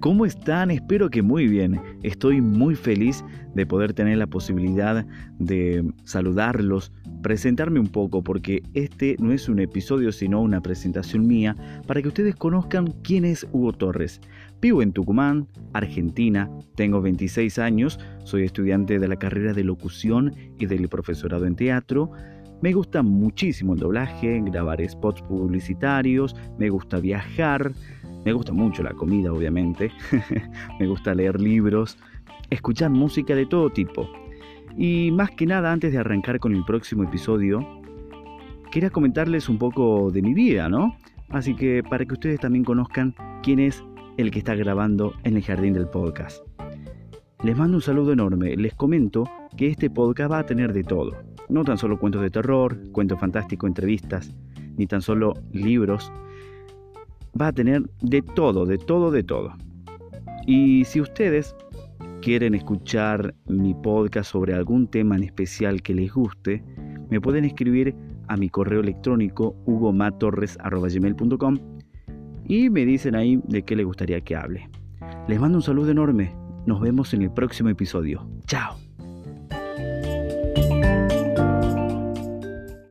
¿Cómo están? Espero que muy bien. Estoy muy feliz de poder tener la posibilidad de saludarlos, presentarme un poco, porque este no es un episodio sino una presentación mía para que ustedes conozcan quién es Hugo Torres. Vivo en Tucumán, Argentina, tengo 26 años, soy estudiante de la carrera de locución y del profesorado en teatro. Me gusta muchísimo el doblaje, grabar spots publicitarios, me gusta viajar, me gusta mucho la comida, obviamente. me gusta leer libros, escuchar música de todo tipo. Y más que nada, antes de arrancar con el próximo episodio, quería comentarles un poco de mi vida, ¿no? Así que para que ustedes también conozcan quién es el que está grabando en el jardín del podcast. Les mando un saludo enorme. Les comento que este podcast va a tener de todo. No tan solo cuentos de terror, cuentos fantásticos, entrevistas, ni tan solo libros, va a tener de todo, de todo, de todo. Y si ustedes quieren escuchar mi podcast sobre algún tema en especial que les guste, me pueden escribir a mi correo electrónico hugomatorres.com y me dicen ahí de qué les gustaría que hable. Les mando un saludo enorme. Nos vemos en el próximo episodio. Chao.